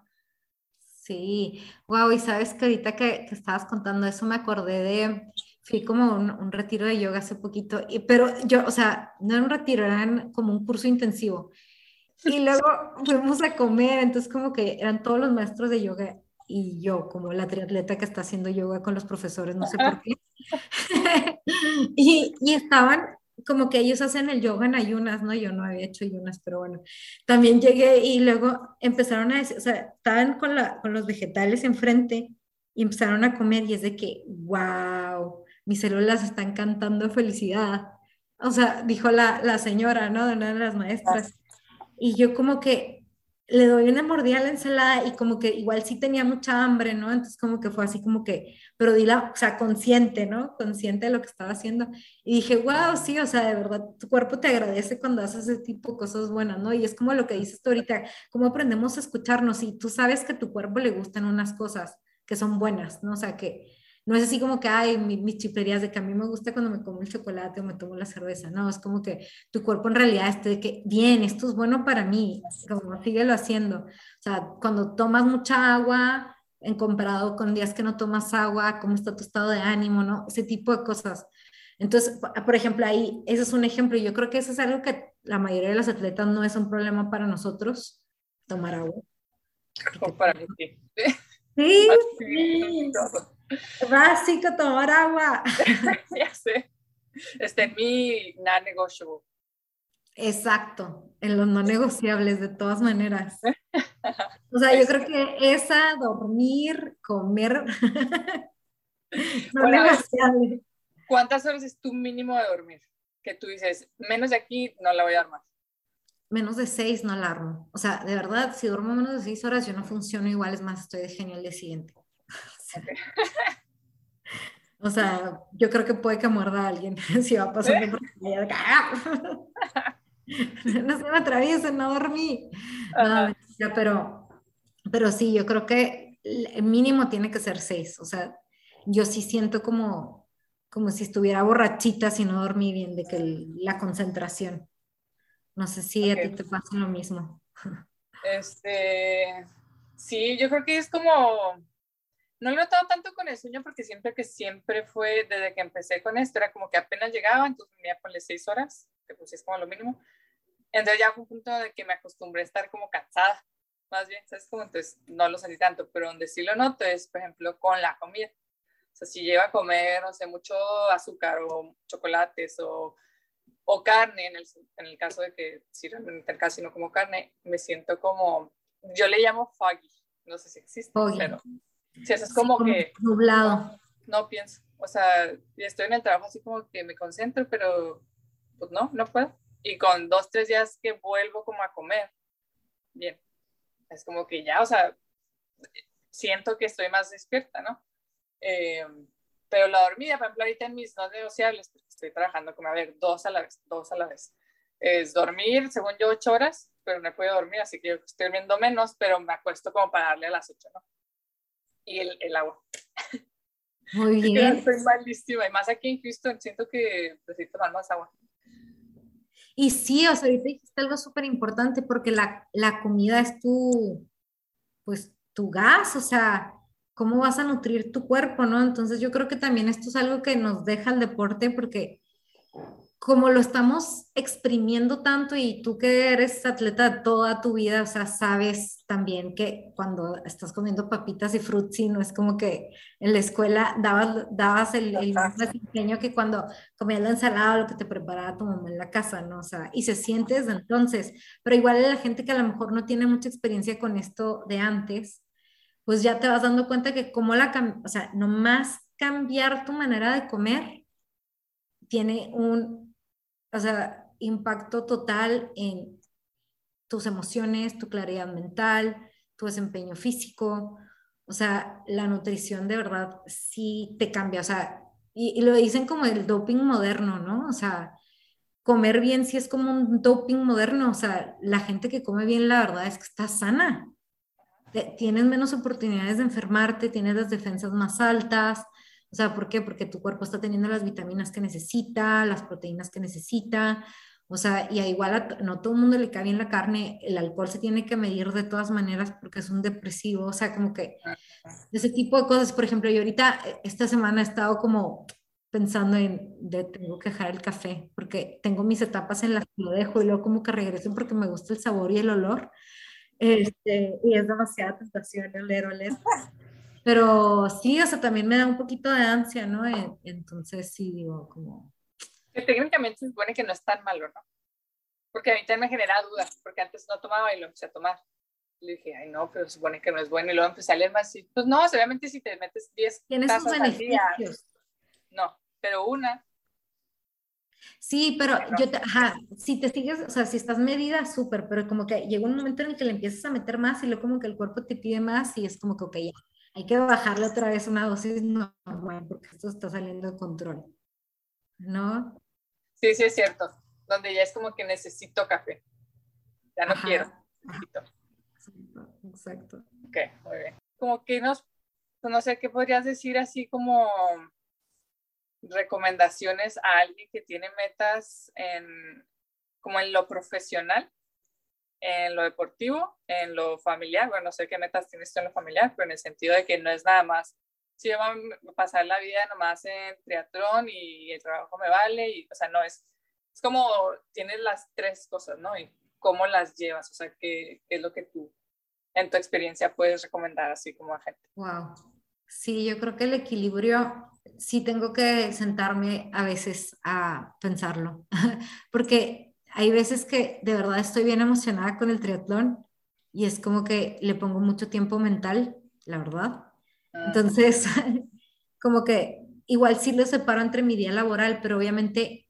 Sí, wow, y sabes que ahorita que, que estabas contando eso me acordé de, fui como un, un, retiro de yoga hace poquito, y, pero yo, o sea, no era un retiro, era como un curso intensivo. Y (laughs) luego fuimos a comer, entonces como que eran todos los maestros de yoga y yo como la triatleta que está haciendo yoga con los profesores, no sé por qué. (laughs) y, y, estaban como que ellos hacen el yoga en ayunas, ¿no? Yo no había hecho ayunas, pero bueno, también llegué y luego empezaron a decir, o sea, estaban con, la, con los vegetales enfrente y empezaron a comer y es de que, wow, mis células están cantando felicidad. O sea, dijo la, la señora, ¿no? De una de las maestras y yo como que le doy una mordida a la ensalada y como que igual sí tenía mucha hambre, ¿no? Entonces como que fue así como que, pero di la, o sea, consciente, ¿no? Consciente de lo que estaba haciendo. Y dije, wow, sí, o sea, de verdad, tu cuerpo te agradece cuando haces ese tipo de cosas buenas, ¿no? Y es como lo que dices tú ahorita, cómo aprendemos a escucharnos y tú sabes que a tu cuerpo le gustan unas cosas que son buenas, ¿no? O sea, que, no es así como que, hay mis chiplerías de que a mí me gusta cuando me como el chocolate o me tomo la cerveza, no, es como que tu cuerpo en realidad esté de que, bien, esto es bueno para mí, como síguelo haciendo. O sea, cuando tomas mucha agua, en comparado con días que no tomas agua, cómo está tu estado de ánimo, ¿no? Ese tipo de cosas. Entonces, por ejemplo, ahí, ese es un ejemplo. Yo creo que eso es algo que la mayoría de los atletas no es un problema para nosotros, tomar agua. (laughs) para mí sí. Sí, (laughs) básico tomar agua. (laughs) ya sé. Este en mi non negotiable. Exacto, en los no negociables de todas maneras. (laughs) O sea, yo creo que esa, dormir, comer, (laughs) no negociable. ¿Cuántas horas es tu mínimo de dormir? Que tú dices, menos de aquí no la voy a armar. Menos de seis no la armo. O sea, de verdad, si duermo menos de seis horas, yo no funciono igual, es más, estoy de genio al día siguiente. (laughs) O sea, yo creo que puede que muerda a alguien (laughs) si va pasando por (laughs) no se me atraviesa, no dormí. pero, pero sí, yo creo que el mínimo tiene que ser seis. O sea, yo sí siento como, como si estuviera borrachita si no dormí bien, de que la concentración. No sé si a ti te pasa lo mismo. Este, sí, yo creo que es como, no lo he notado tanto con el sueño porque siempre que siempre fue, desde que empecé con esto, era como que apenas llegaba, entonces me iba a ponerle seis horas, que pues es como lo mínimo. Entonces ya fue un punto de que me acostumbré a estar como cansada, más bien, ¿sabes? Como entonces no lo sentí tanto, pero donde sí lo noto es, por ejemplo, con la comida. O sea, si llevo a comer, no sé, mucho azúcar o chocolates o, o carne, en el, en el caso de que si realmente casi no como carne, me siento como, yo le llamo foggy, no sé si existe, pero si eso es como, que... Nublado. No, no pienso, o sea, estoy en el trabajo así como que me concentro, pero pues no, no puedo y con dos, tres días que vuelvo como a comer, bien, es como que ya, o sea, siento que estoy más despierta, ¿no? Eh, pero la dormida, por ejemplo, ahorita en mis no negociables, porque estoy trabajando como, a ver, dos a la vez, dos a la vez, es dormir, según yo, ocho horas, pero no he podido dormir, así que yo estoy durmiendo menos, pero me acuesto como para darle a las ocho, ¿no? Y el, el agua. Muy bien. Estoy malísima, y más aquí en Houston, siento que necesito tomar más agua. Y sí, o sea, ahorita dijiste algo súper importante porque la, la, comida es tu, pues, tu gas, o sea, cómo vas a nutrir tu cuerpo, ¿no? Entonces yo creo que también esto es algo que nos deja el deporte porque como lo estamos exprimiendo tanto y tú que eres atleta toda tu vida, o sea, sabes también que cuando estás comiendo papitas y frutzi, no es como que en la escuela dabas, dabas el, el mismo que cuando comías la ensalada, lo que te preparaba tu mamá en la casa, ¿no? O sea, y se siente desde entonces, pero igual la gente que a lo mejor no tiene mucha experiencia con esto de antes, pues ya te vas dando cuenta que como la, o sea, nomás cambiar tu manera de comer tiene un o sea, impacto total en tus emociones, tu claridad mental, tu desempeño físico. O sea, la nutrición de verdad sí te cambia. O sea, y, lo dicen como el doping moderno, ¿no? O sea, comer bien sí es como un doping moderno. O sea, la gente que come bien, la verdad es que está sana. Tienes menos oportunidades de enfermarte, tienes las defensas más altas, o sea, ¿por qué? Porque tu cuerpo está teniendo las vitaminas que necesita, las proteínas que necesita. O sea, y a igual a, no todo el mundo le cae bien la carne, el alcohol se tiene que medir de todas maneras porque es un depresivo, o sea, como que ese tipo de cosas. Por ejemplo, yo ahorita, eh, esta semana he estado como pensando en, de, tengo que dejar el café, porque tengo mis etapas en las que lo dejo y luego como que regreso porque me gusta el sabor y el olor. Este, y es demasiada tentación oler, oler. Pero sí, o sea, también me da un poquito de ansia, ¿no? Entonces sí digo como... Que técnicamente se supone que no es tan malo, ¿no? Porque a mí también me genera dudas, porque antes no tomaba y lo empecé a tomar. Le dije, ay, no, pero se supone que no es bueno. Y luego empecé a leer más y, pues no, obviamente si te metes 10 Tienes sus beneficios. no, pero una. Sí, pero yo, te, ajá, si te sigues, o sea, si estás medida, súper, pero como que llega un momento en el que le empiezas a meter más y luego como que el cuerpo te pide más y es como que, ok, ya, hay que bajarle otra vez una dosis normal porque esto está saliendo de control. ¿No? Sí, sí, es cierto. Donde ya es como que necesito café. Ya no quiero. Exacto. Ok, muy bien. Como que nos, no sé, ¿qué podrías decir así como recomendaciones a alguien que tiene metas en, como en lo profesional en lo deportivo, en lo familiar, bueno, no sé qué metas tienes tú en lo familiar, pero en el sentido de que no es nada más si yo voy a pasar la vida nomás en triatlón y el trabajo me vale, y, o sea, no es, es como tienes las tres cosas, ¿no? Y cómo las llevas, o sea, qué, qué es lo que tú en tu experiencia puedes recomendar así como a gente. Wow. Sí, yo creo que el equilibrio sí tengo que sentarme a veces a pensarlo, (laughs) porque hay veces que de verdad estoy bien emocionada con el triatlón y es como que le pongo mucho tiempo mental, la verdad. Ah. Entonces, (laughs) como que igual sí lo separo entre mi día laboral, pero obviamente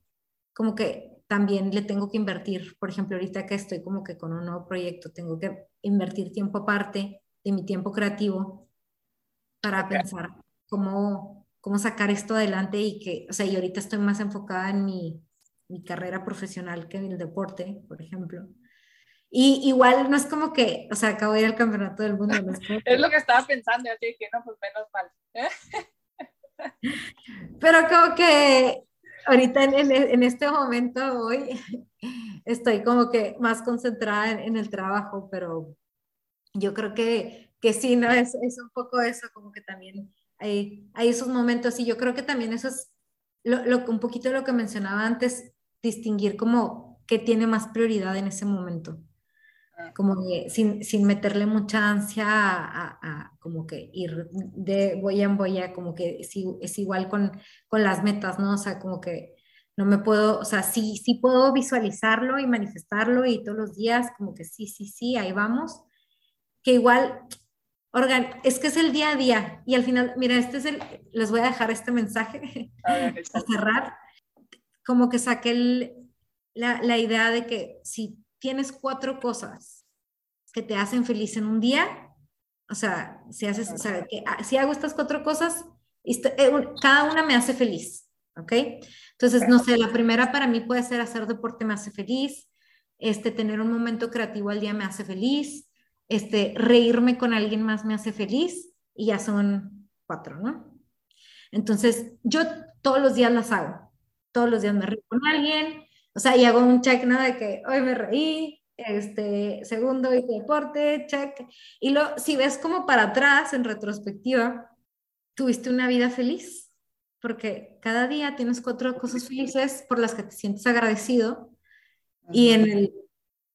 como que también le tengo que invertir. Por ejemplo, ahorita que estoy como que con un nuevo proyecto, tengo que invertir tiempo aparte de mi tiempo creativo para pensar cómo cómo sacar esto adelante y que, o sea, y ahorita estoy más enfocada en mi, mi carrera profesional que en el deporte, por ejemplo. Y igual no es como que, o sea, acabo de ir al campeonato del mundo. (laughs) es, lo que estaba pensando, así que no, pues menos mal. (laughs) Pero como que ahorita en, en, este momento hoy (laughs) estoy como que más concentrada en, en, el trabajo, pero yo creo que, que sí, ¿no? Es, es un poco eso, como que también hay, hay esos momentos y yo creo que también eso es lo, lo, un poquito lo que mencionaba antes, distinguir como qué tiene más prioridad en ese momento. Ah. Como sin, sin, meterle mucha ansia a, a, como que ir de boya en boya, como que es, es igual con, con las metas, ¿no? O sea, como que no me puedo, o sea, sí, sí puedo visualizarlo y manifestarlo y todos los días, como que sí, sí, sí, ahí vamos. Que igual Organ, es que es el día a día y al final, mira, este es el, les voy a dejar este mensaje a, (laughs) cerrar, como que saqué la, la, idea de que si tienes cuatro cosas que te hacen feliz en un día, o sea, si haces, o sea, que, ah, si hago estas cuatro cosas, este, eh, cada una me hace feliz, ¿ok? Entonces, no sé, la primera para mí puede ser hacer deporte me hace feliz, este, tener un momento creativo al día me hace feliz, este, reírme con alguien más me hace feliz y ya son cuatro, ¿no? Entonces, yo todos los días las hago. Todos los días me río con alguien, o sea, y hago un check, ¿no? De que hoy me reí, este, segundo hice deporte, check. Y lo, si ves como para atrás, en retrospectiva, tuviste una vida feliz, porque cada día tienes cuatro cosas felices por las que te sientes agradecido. Y en el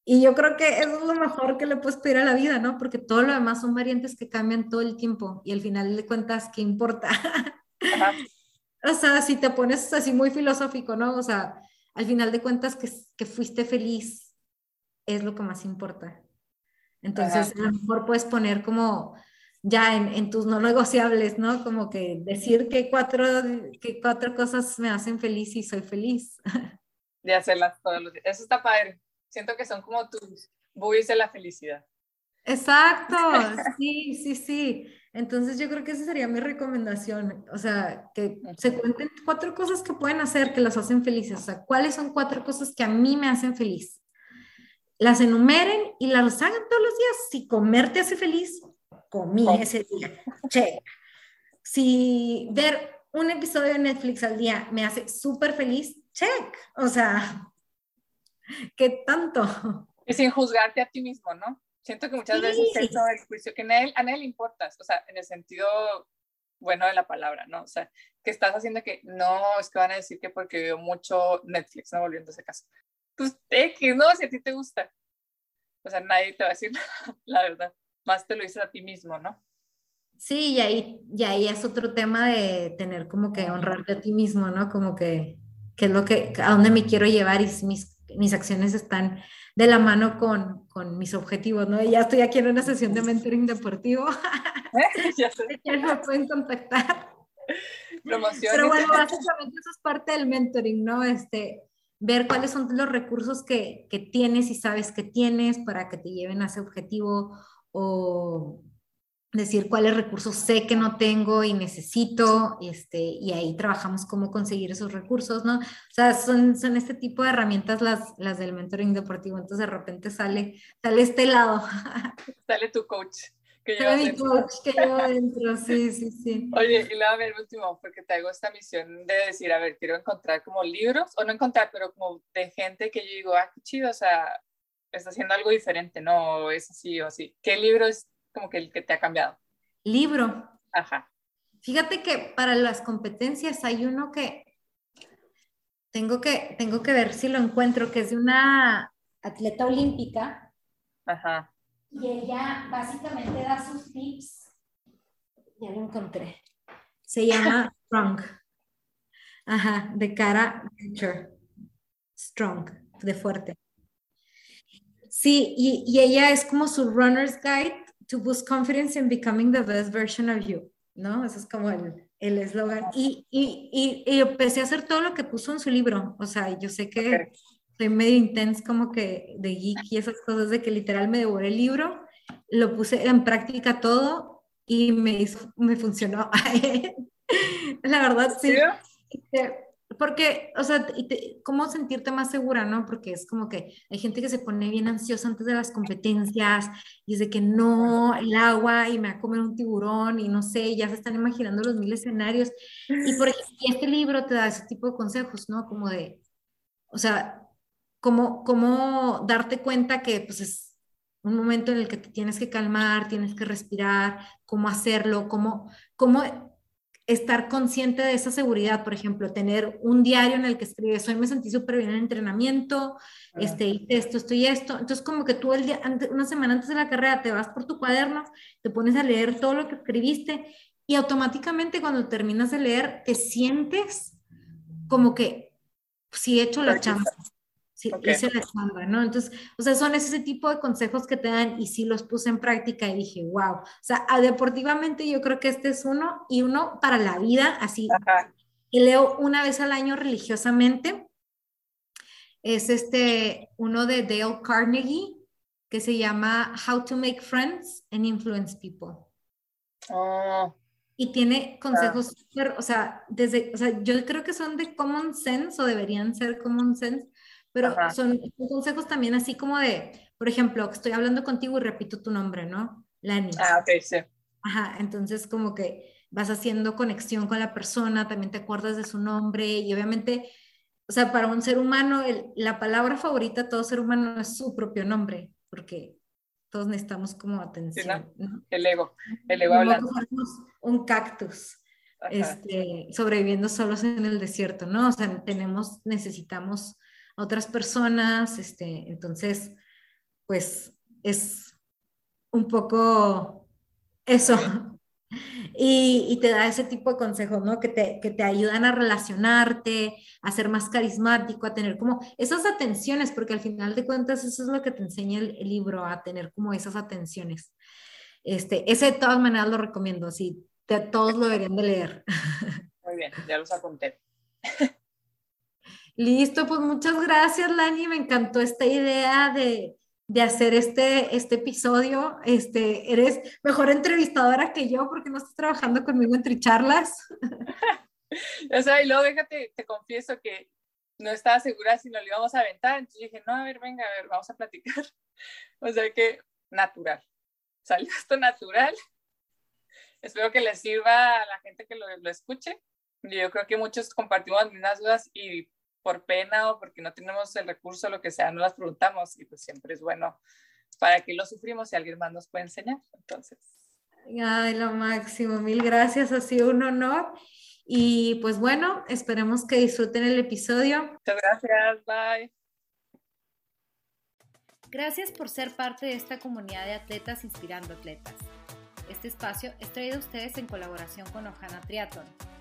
y yo creo que eso es lo mejor que le puedes pedir a la vida, ¿no? Porque todo lo demás son variantes que cambian todo el tiempo y al final de cuentas, ¿qué importa? (laughs) o sea, si te pones así muy filosófico, ¿no? O sea, al final de cuentas que, que fuiste feliz es lo que más importa. Entonces, a lo mejor puedes poner como ya en, en, tus no negociables, ¿no? Como que decir que cuatro, que cuatro cosas me hacen feliz y soy feliz. (laughs) De hacerlas todos los días. Eso está padre. Siento que son como tus buoys de la felicidad. Exacto, (laughs) sí, sí, sí. Entonces yo creo que esa sería mi recomendación. O sea, que se cuenten cuatro cosas que pueden hacer que las hacen felices. O sea, ¿cuáles son cuatro cosas que a mí me hacen feliz? Las enumeren y las hagan todos los días. Si comer te hace feliz, comí ese día. Check. Si ver un episodio de Netflix al día me hace súper feliz, check. O sea, ¿Qué tanto? Y sin juzgarte a ti mismo, ¿no? Siento que muchas veces eso el juicio, que a él, a él le importas, o sea, en el sentido bueno de la palabra, ¿no? O sea, que estás haciendo que no, es que van a decir que porque veo mucho Netflix, ¿no? Volviendo a ese caso. Pues X, ¿no? Si a ti te gusta. O sea, nadie te va a decir (laughs) la verdad. Más te lo dices a ti mismo, ¿no? Sí, y ahí, y ahí es otro tema de tener como que honrarte a ti mismo, ¿no? Como que, que es lo que, a dónde me quiero llevar y mis mis acciones están de la mano con, con mis objetivos, ¿no? ya estoy aquí en una sesión de mentoring deportivo. (laughs) (laughs) ya sé. me pueden contactar. Promoción. Pero bueno, básicamente eso es parte del mentoring, ¿no? Este, ver cuáles son los recursos que, que tienes y sabes que tienes para que te lleven a ese objetivo o decir cuáles recursos sé que no tengo y necesito, este, y ahí trabajamos cómo conseguir esos recursos, ¿no? O sea, son, son este tipo de herramientas las, las del mentoring deportivo, entonces de repente sale, sale este lado. (laughs) Sale tu coach. Que sale mi coach que llevo (laughs) adentro, sí, sí, sí. Oye, y luego a ver, último, porque te hago esta misión de decir, a ver, quiero encontrar como libros, o no encontrar, pero como de gente que yo digo, ah, qué chido, o sea, está haciendo algo diferente, ¿no? es así o así. ¿Qué libro es como que el que te ha cambiado? Libro. Ajá. Fíjate que para las competencias hay uno que tengo que, tengo que ver si lo encuentro, que es de una atleta olímpica. Ajá. Y ella básicamente da sus tips. Ya lo encontré. Se llama (laughs) Strong. Ajá, de cara Strong, de fuerte. Sí, y, y, ella es como su runner's guide to boost confidence in becoming the best version of you, ¿no? Ese es como el eslogan. y, y, y, empecé a hacer todo lo que puso en su libro. O sea, yo sé que soy medio intense como que de geek y esas cosas de que literal me devoré el libro, lo puse en práctica todo y me, hizo, me funcionó. (laughs) La verdad, sí. Este, porque, o sea, ¿cómo sentirte más segura, no? Porque es como que hay gente que se pone bien ansiosa antes de las competencias y es de que no, el agua y me va a comer un tiburón y no sé, ya se están imaginando los mil escenarios. Y por ejemplo, este libro te da ese tipo de consejos, ¿no? Como de, o sea, cómo, cómo darte cuenta que pues es un momento en el que te tienes que calmar, tienes que respirar, cómo hacerlo, cómo, cómo estar consciente de esa seguridad, por ejemplo, tener un diario en el que escribes, hoy me sentí súper bien en entrenamiento, este, esto, esto y esto. Entonces, como que tú el día, una semana antes de la carrera te vas por tu cuaderno, te pones a leer todo lo que escribiste y automáticamente cuando terminas de leer te sientes como que si he hecho la chamba, Sí, la ¿no? Entonces, o sea, son ese tipo de consejos que te dan y sí los puse en práctica y dije, wow, o sea, deportivamente yo creo que este es uno y uno para la vida, así. Y leo una vez al año religiosamente. Es este, uno de Dale Carnegie, que se llama How to Make Friends and Influence People. Oh. Y tiene consejos o sea, desde, o sea, yo creo que son de common sense o deberían ser common sense, pero son, consejos también así como de, por ejemplo, estoy hablando contigo y repito tu nombre, ¿no? Lani. Ah, ok, sí. Ajá, entonces como que vas haciendo conexión con la persona, también te acuerdas de su nombre y obviamente, o sea, para un ser humano, la palabra favorita de todo ser humano es su propio nombre, porque todos necesitamos como atención. El ego, el ego hablando. Un cactus. Este, sobreviviendo solos en el desierto, ¿no? O sea, tenemos, necesitamos otras personas, este, entonces, pues es un poco eso. (laughs) Y, te da ese tipo de consejos, ¿no? Que te, que te ayudan a relacionarte, a ser más carismático, a tener como esas atenciones, porque al final de cuentas eso es lo que te enseña el, libro, a tener como esas atenciones. Este, ese de todas maneras lo recomiendo, así, todos lo deberían de leer. (laughs) Muy bien, ya los apunté. (laughs) Listo, pues muchas gracias, Lani. Me encantó esta idea de, de hacer este, este episodio. Este, eres mejor entrevistadora que yo porque no estás trabajando conmigo entre charlas. (laughs) o sea, y luego déjate, te confieso que no estaba segura si nos lo íbamos a aventar. Entonces dije, no, a ver, venga, a ver, vamos a platicar. (laughs) o sea que natural. Salió esto natural. Espero que les sirva a la gente que lo, lo escuche. Yo creo que muchos compartimos las mismas dudas y por pena o porque no tenemos el recurso, lo que sea, no las preguntamos y pues siempre es bueno para que lo sufrimos si alguien más nos puede enseñar. Entonces. Ay, lo máximo, mil gracias, ha sido un honor. Y pues bueno, esperemos que disfruten el episodio. Muchas gracias, bye. Gracias por ser parte de esta comunidad de atletas inspirando atletas. Este espacio es traído a ustedes en colaboración con Ojana Triathlon